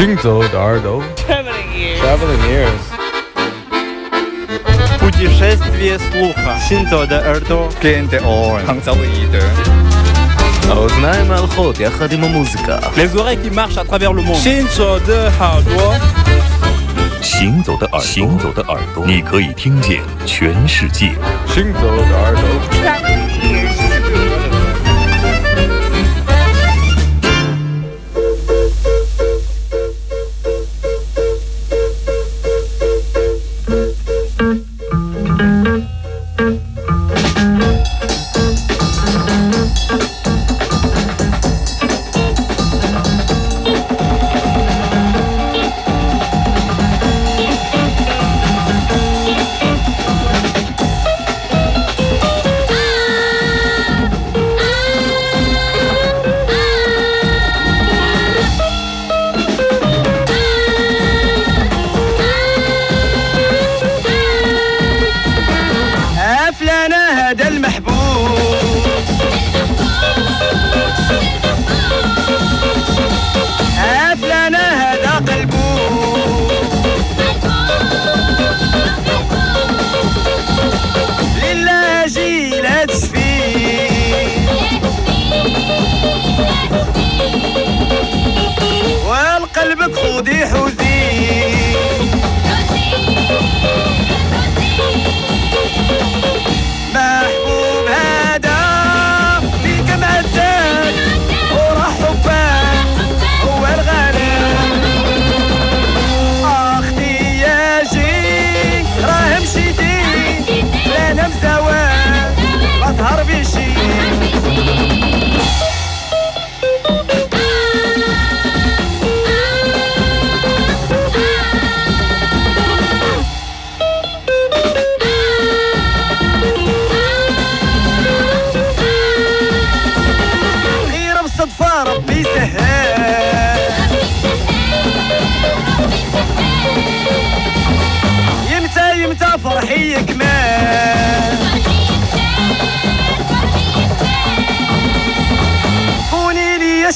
行走的耳朵，Traveling ears。 ，Traveling ears， Путешествие слуха. Синто de耳朵. Gen de oren. Hangzau ide. האוזניים ההלכות יחד עם המוזיקה. Les oreilles qui marchent à travers le monde. 行走的耳朵，行走的耳朵，行走的耳朵，你可以听见全世界。行走的耳朵，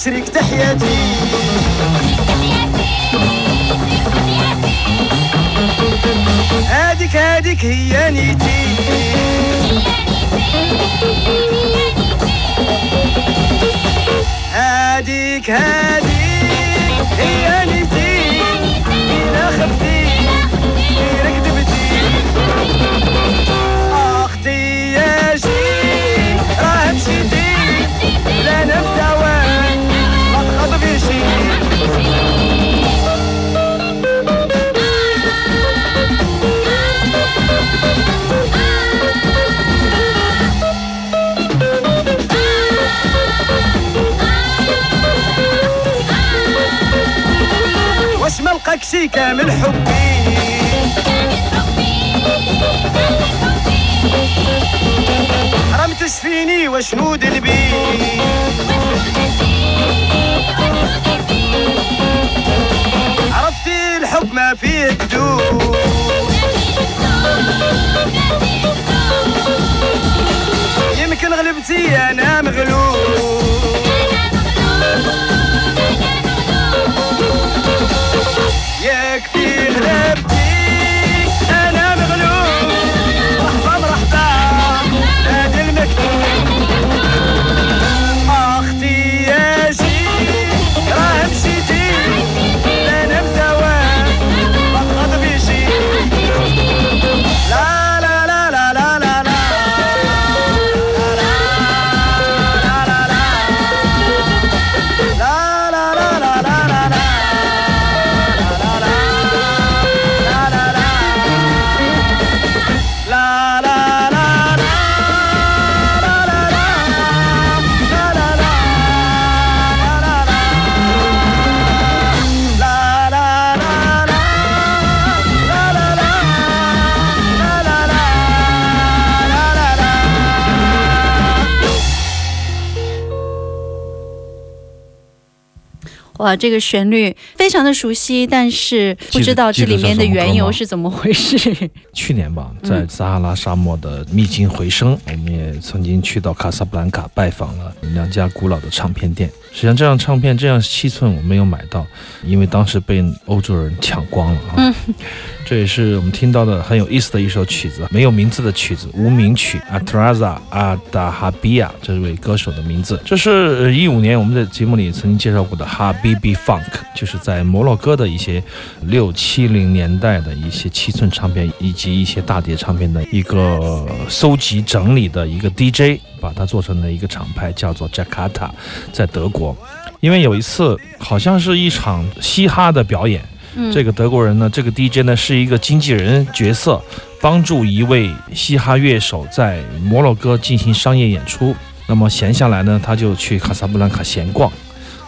شريك حياتي هاديك هاديك هي نيتي. هاديك هاديك هي نيتي. شي كامل حبي. حرام تشفيني وشنو ذنبي عرفتي الحب ما فيه كذوب يمكن غلبتي أنا 这个旋律非常的熟悉，但是不知道这里面的缘由是怎么回事。去年吧，嗯在撒哈拉沙漠的秘境回声，我们也曾经去到卡萨布兰卡拜访了两家古老的唱片店。实际上，这张唱片这样七寸我没有买到，因为当时被欧洲人抢光了啊。这也是我们听到的很有意思的一首曲子，没有名字的曲子，无名曲。阿特拉扎阿达哈比亚这位歌手的名字，这是一五年我们在节目里曾经介绍过的哈比比 Funk，就是在摩洛哥的一些六七零年代的一些七寸唱片以及一些大碟唱片的一个搜集整理的一个 DJ，把它做成了一个厂牌，叫做 Jakarta，在德国。因为有一次好像是一场嘻哈的表演。嗯这个德国人呢，这个 DJ 呢是一个经纪人角色，帮助一位嘻哈乐手在摩洛哥进行商业演出。那么闲下来呢，他就去卡萨布兰卡闲逛，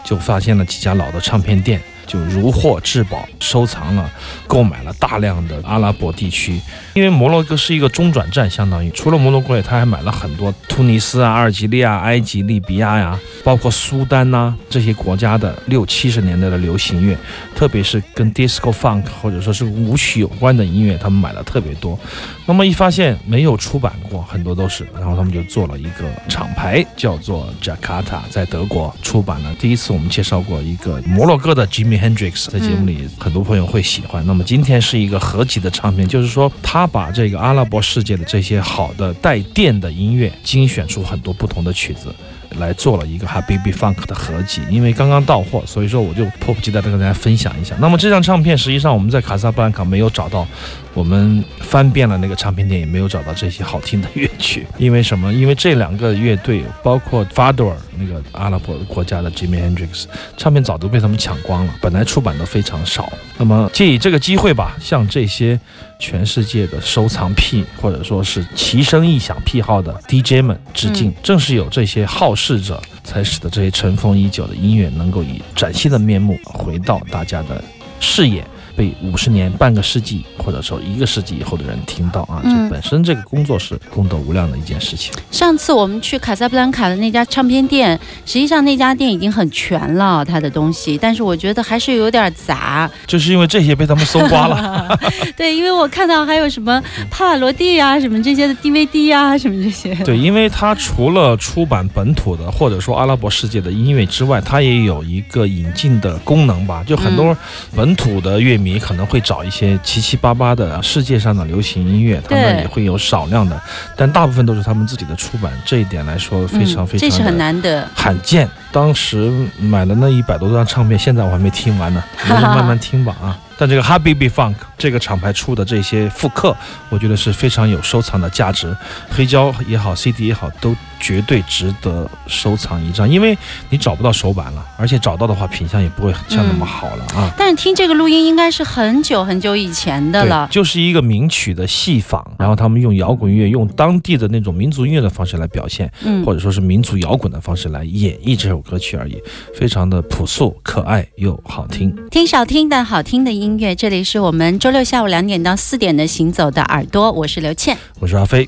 就发现了几家老的唱片店，就如获至宝，收藏了，购买了大量的阿拉伯地区。因为摩洛哥是一个中转站，相当于除了摩洛哥，他还买了很多突尼斯啊、阿尔及利亚、埃及、利比亚呀，包括苏丹呐、这些国家的六七十年代的流行乐，特别是跟 disco funk 或者说是舞曲有关的音乐，他们买了特别多。那么一发现没有出版过，很多都是，然后他们就做了一个厂牌，叫做 Jakarta，在德国出版了。第一次我们介绍过一个摩洛哥的吉米 Hendrix，在节目里很多朋友会喜欢。那么今天是一个合集的唱片，就是说他把这个阿拉伯世界的这些好的带电的音乐精选出很多不同的曲子。来做了一个 Habibi Funk 的合集，因为刚刚到货，所以说我就迫不及待的跟大家分享一下。那么这张唱片实际上我们在卡萨布兰卡没有找到，我们翻遍了那个唱片店也没有找到这些好听的乐曲。因为什么？因为这两个乐队，包括 Fador 那个阿拉伯国家的 Jimi Hendrix 唱片早都被他们抢光了，本来出版的非常少。那么借以这个机会吧，向这些全世界的收藏癖或者说是奇声异响癖好的 DJ 们致敬。嗯正是有这些好事者，才使得这些尘封已久的音乐能够以崭新的面目回到大家的视野。被五十年、半个世纪，或者说一个世纪以后的人听到啊，嗯这本身这个工作是功德无量的一件事情。上次我们去卡萨布兰卡的那家唱片店，实际上那家店已经很全了，它的东西，但是我觉得还是有点杂。就是因为这些被他们搜刮了。对，因为我看到还有什么帕瓦罗蒂啊，什么这些的 DVD 啊，什么这些。对，因为它除了出版本土的或者说阿拉伯世界的音乐之外，它也有一个引进的功能吧。就很多本土的乐迷可能会找一些七七八八的世界上的流行音乐，他们也会有少量的，但大部分都是他们自己的出版。这一点来说，非常非常嗯这是很难的。罕见。当时买了那一百多张唱片，现在我还没听完呢，你就慢慢听吧啊。但这个 Habibi Funk 这个厂牌出的这些复刻，我觉得是非常有收藏的价值，黑胶也好，CD 也好，都绝对值得收藏一张，因为你找不到手版了，而且找到的话，品相也不会像那么好了啊。但是听这个录音应该是很久很久以前的了，。就是一个名曲的戏仿，然后他们用摇滚乐，用当地的那种民族音乐的方式来表现，嗯或者说是民族摇滚的方式来演绎这首歌曲而已，非常的朴素、可爱又好听。听少听的好听的音乐，这里是我们周六下午两点到四点的行走的耳朵，我是刘倩。我是阿飞。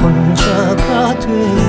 혼자가 되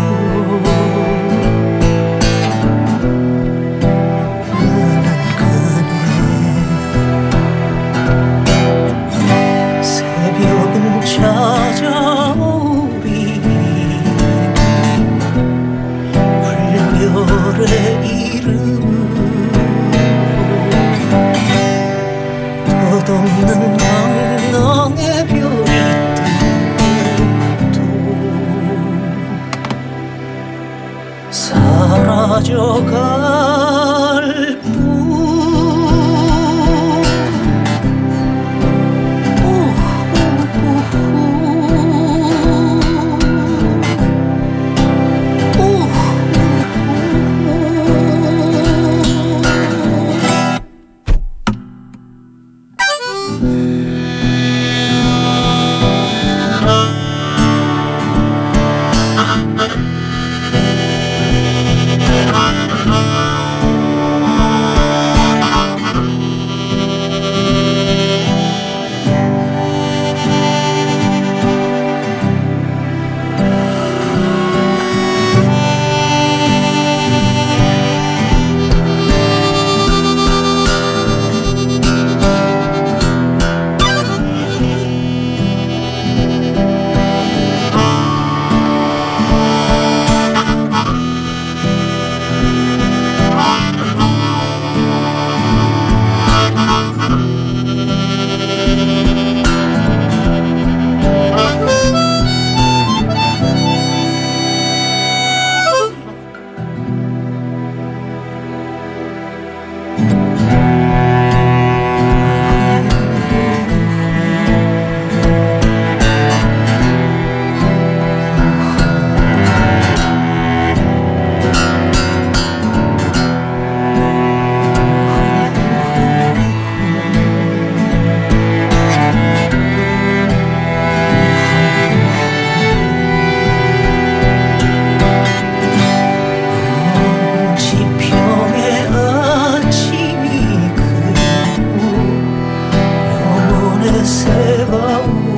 Leva.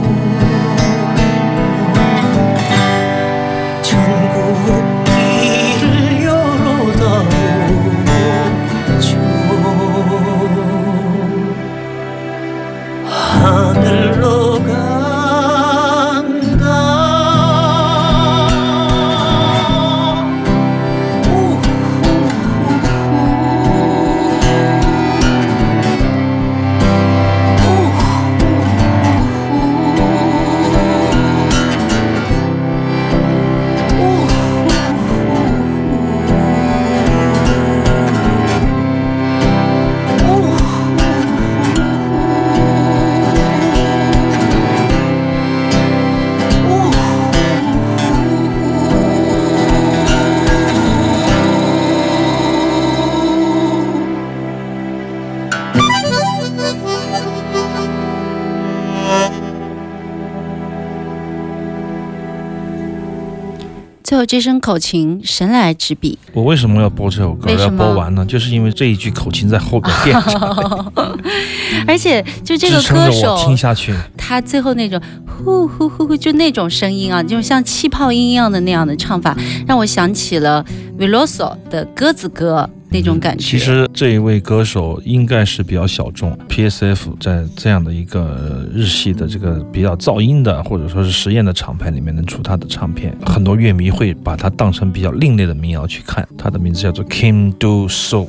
后这声口琴，神来之笔。我为什么要播这首歌？要播完呢？就是因为这一句口琴在后边垫着，而且就这个歌手听手，下去。他最后那种呼呼呼呼，就那种声音啊，就像气泡音一样的那样的唱法，让我想起了 Veloso 的鸽子歌。那种感觉。其实这一位歌手应该是比较小众，P.S.F 在这样的一个呃日系的这个比较噪音的或者说是实验的厂牌里面能出他的唱片，很多乐迷会把他当成比较另类的民谣去看。他的名字叫做 Kim Do So，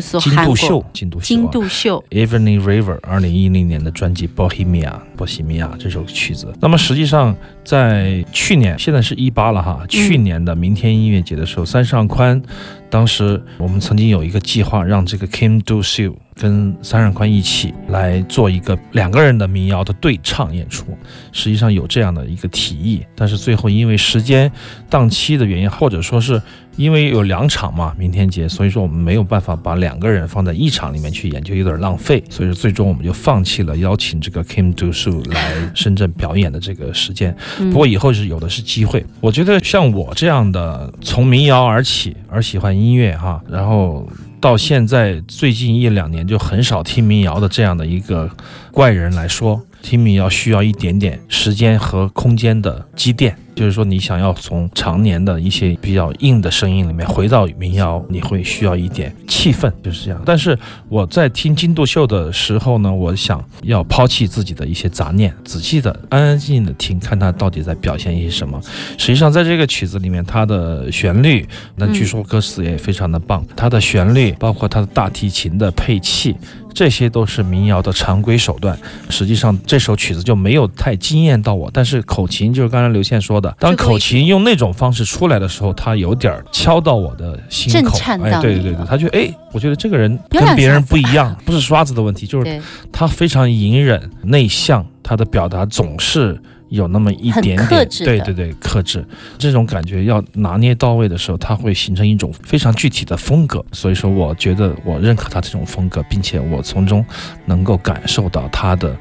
So 金韩度秀，金度秀、啊，金度秀，Evening River 二零一零年的专辑《Bohemia》波西米亚这首曲子。那么实际上在去年，现在是一八了哈，去年的明天音乐节的时候，三上宽当时我们曾经有一个计划，让这个 Kim Do Siu 跟三上宽一起来做一个两个人的民谣的对唱演出。实际上有这样的一个提议，但是最后因为时间档期的原因，或者说是因为有两场嘛，明天节，所以说我们没有办法把两个人放在一场里面去演，就有点浪费，所以说最终我们就放弃了邀请这个 Kim Do Su 来深圳表演的这个时间。嗯不过以后是有的是机会。我觉得像我这样的从民谣而起而喜欢音乐哈，然后到现在最近一两年就很少听民谣的这样的一个怪人来说，听民谣需要一点点时间和空间的积淀。就是说，你想要从常年的一些比较硬的声音里面回到民谣，你会需要一点气氛，就是这样。但是我在听金度秀的时候呢，我想要抛弃自己的一些杂念，仔细的、安安静静的听，看他到底在表现一些什么。实际上，在这个曲子里面，它的旋律，那据说歌词也非常的棒，它的旋律包括它的大提琴的配器。这些都是民谣的常规手段。实际上，这首曲子就没有太惊艳到我。但是口琴就是刚才刘倩说的，当口琴用那种方式出来的时候，它有点儿敲到我的心口。哎，对对对，他觉得哎，我觉得这个人跟别人不一样，不是刷子的问题，就是，他非常隐忍、内向，他的表达总是有那么一点点，对对对，克制。这种感觉要拿捏到位的时候，它会形成一种非常具体的风格。所以说，我觉得我认可他这种风格，并且我从中能够感受到他的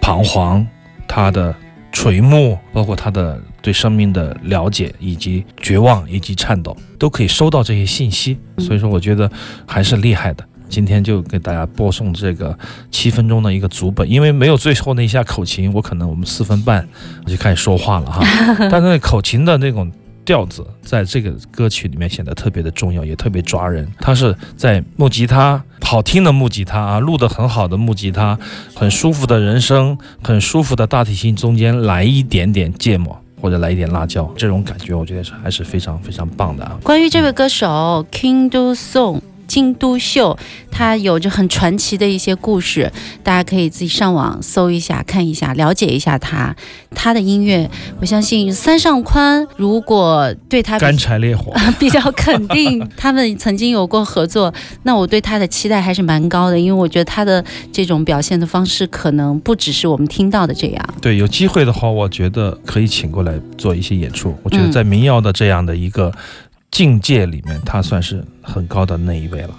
彷徨、他的垂暮，包括他的对生命的了解，以及绝望，以及颤抖，都可以收到这些信息。所以说，我觉得还是厉害的。今天就给大家播送这个七分钟的一个足本，因为没有最后那一下口琴，我可能我们四分半我就开始说话了哈。但是那口琴的那种调子，在这个歌曲里面显得特别的重要，也特别抓人。它是在木吉他，好听的木吉他啊，录得很好的木吉他，很舒服的人声，很舒服的大提琴中间来一点点芥末。或者来一点辣椒，这种感觉我觉得是还是非常非常棒的啊。关于这位歌手 King Do Song。金都秀，他有着很传奇的一些故事，大家可以自己上网搜一下、看一下、了解一下他。他的音乐，我相信三上宽如果对他干柴烈火，比较肯定，他们曾经有过合作，那我对他的期待还是蛮高的，因为我觉得他的这种表现的方式可能不只是我们听到的这样。对，有机会的话，我觉得可以请过来做一些演出。我觉得嗯在民谣的这样的一个境界里面，他算是很高的那一位了。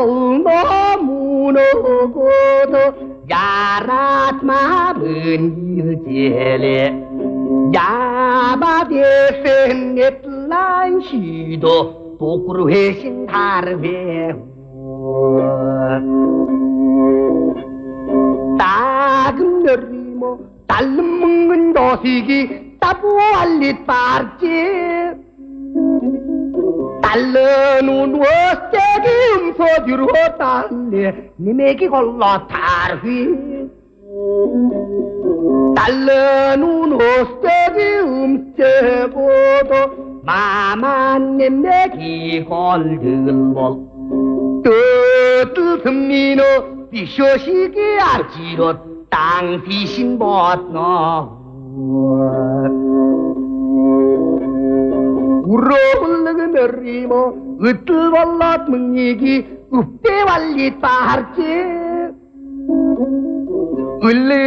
너 무너고도 야랏 마은 일제래 야바데센 넷란 시도 도꾸르 회신 다르베 따금 너리모 딸름 먹는 도시기 따부알리 빠르지 말른 운워세 김서주로 달래 니맥이 걸러 달휘. 달른 운워세기 음세보도 마만 니맥이 걸든 볼 뜻을 섬미노 비쇼시기 알지로 땅 비신 벗너 문나느라 스버건 돌아 뛰것 왔기 허르허베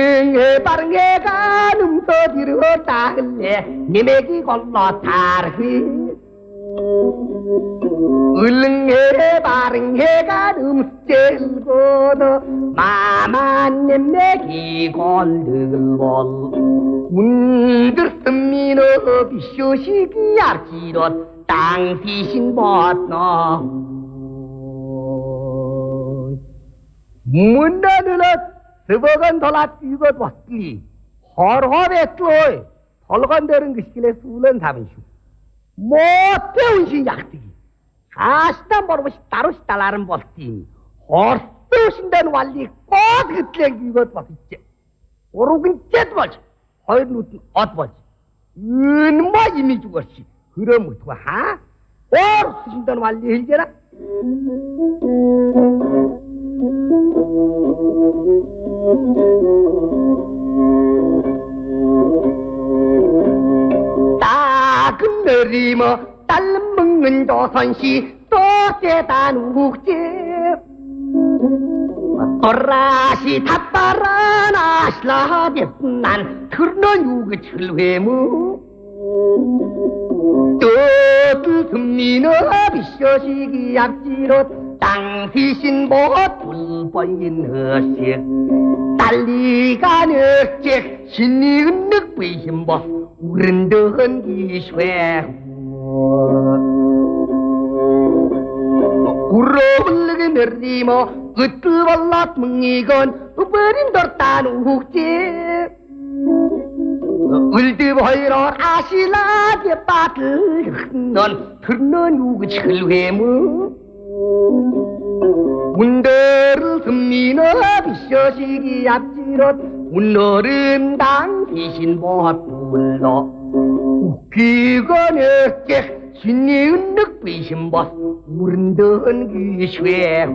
뚜이 헐건 되는 Өндөртөн минь бишөшиг ярчирод дан тишин ботно. Мунданылат зөвөгөн толат югод батли. Хорхоо бэтлөө. Толгон дээр гисгэлээс үлэн тавин шүү. Мөөтөө үншин яхтыг. Хаастан борвш даруш талаар нь болтын. Хортой шиндэн валли гоод гэтлэг югод батчихэ. Ургэнчэд болж 누트 어떠지. 은마 이미 죽었지. 그럼 어떡하 하? 오르신다는 완리 hil게라? 따금 내리며 딸 먹는 조선시 또 대단 우국제 또라시 탑바라 나시라 biệt난 그런 우그 철회무. 또 금리너 비셔시기 약지로 땅디신 못 불보인 허식 달리가 늑직 신이 은 늑 비힘보 우른드흔 기쇠 울어올르게 내리모 으뜨벌랏 뭉이건 버린 dortan 우국제 울드보이로 아실라게 빠들 넌 듣는 우그 철회무. 운대를 듭니너 비셔시기 앞지롯 운너른 당기신 못 불러 웃기건 어째 신이 은늑 비신 벗 우른던 귀쇠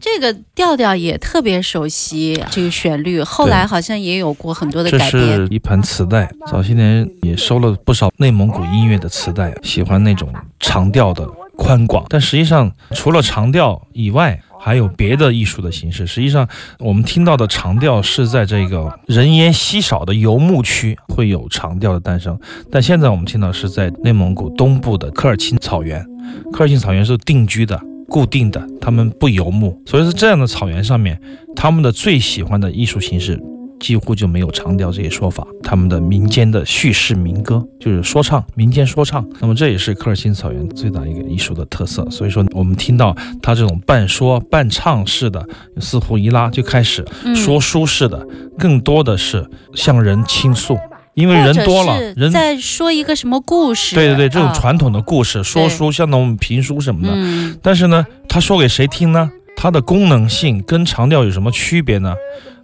这个调调也特别熟悉这个旋律。后来好像也有过很多的改变。这是一盘磁带早些年也收了不少内蒙古音乐的磁带喜欢那种长调的宽广。但实际上除了长调以外还有别的艺术的形式。实际上，我们听到的长调是在这个人烟稀少的游牧区会有长调的诞生，但现在我们听到是在内蒙古东部的科尔沁草原。科尔沁草原是定居的、固定的，他们不游牧，所以说这样的草原上面，他们的最喜欢的艺术形式几乎就没有长调这些说法。他们的民间的叙事民歌就是说唱，民间说唱。那么这也是科尔沁草原最大一个艺术的特色。所以说，我们听到他这种半说半唱式的，似乎一拉就开始说书式的，更多的是向人倾诉，因为人多了人在说一个什么故事？对对对，这种啊传统的故事、说书，像那种评书什么的。嗯，但是呢，他说给谁听呢？它的功能性跟长调有什么区别呢？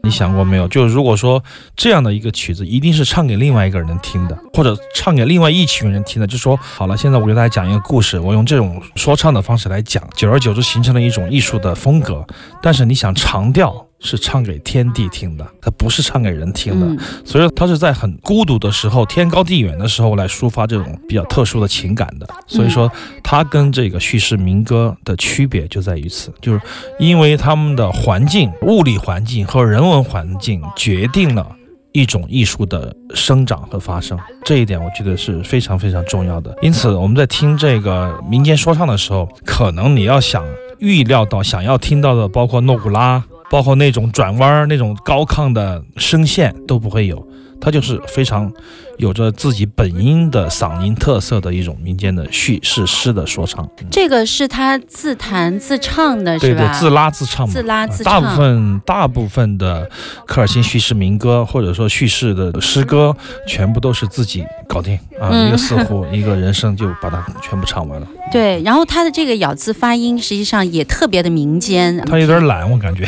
你想过没有？就是如果说这样的一个曲子，一定是唱给另外一个人听的，或者唱给另外一群人听的。就说好了，现在我给大家讲一个故事，我用这种说唱的方式来讲，久而久之形成了一种艺术的风格。但是你想，长调是唱给天地听的，它不是唱给人听的。嗯所以它是在很孤独的时候、天高地远的时候来抒发这种比较特殊的情感的。所以说，它跟这个叙事民歌的区别就在于此，就是因为他们的环境、物理环境和人文环境决定了。一种艺术的生长和发生，这一点我觉得是非常非常重要的。因此，我们在听这个民间说唱的时候，可能你要想预料到、想要听到的，包括诺古拉，包括那种转弯、那种高亢的声线都不会有，它就是非常有着自己本音的嗓音特色的一种民间的叙事诗的说唱。嗯这个是他自弹自唱的，是吧？对对，自拉自唱嘛，自拉自唱大部分大部分的科尔沁叙事民歌或者说叙事的诗歌，全部都是自己搞定啊，嗯一个似乎，一个人声就把它全部唱完了。对，然后他的这个咬字发音实际上也特别的民间，他有点懒，我感觉。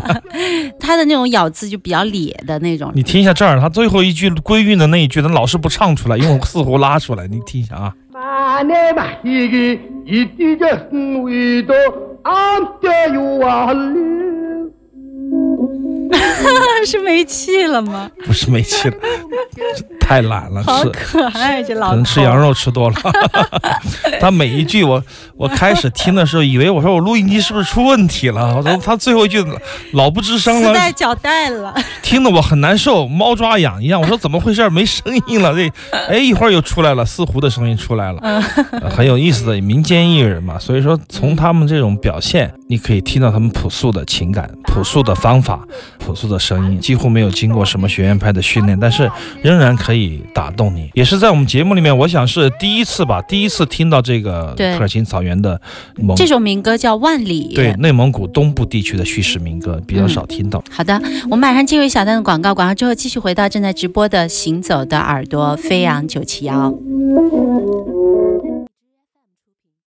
他的那种咬字就比较咧的那种。你听一下这儿，他最后一句归韵的那一句，他老是不唱出来，用四胡拉出来，你听一下啊。是没气了吗？不是没气了，太懒了，是可爱这老可能吃羊肉吃多了。他每一句我我开始听的时候，以为我说我录音机是不是出问题了？我说他最后一句老不吱声了，带脚带了，听得我很难受，猫抓痒一样。我说怎么回事？没声音了？这哎一会儿又出来了，似乎的声音出来了，很有意思的民间艺人嘛。所以说从他们这种表现，你可以听到他们朴素的情感、朴素的方法、朴素的。声音，几乎没有经过什么学院派的训练，但是仍然可以打动你。也是在我们节目里面，我想是第一次吧，第一次听到这个对科尔沁草原的蒙这首民歌叫《万里》。对内蒙古东部地区的叙事民歌，比较嗯少听到。好的，我们马上进入一小段的广告，广告之后继续回到正在直播的《行走的耳朵》飞扬九七幺。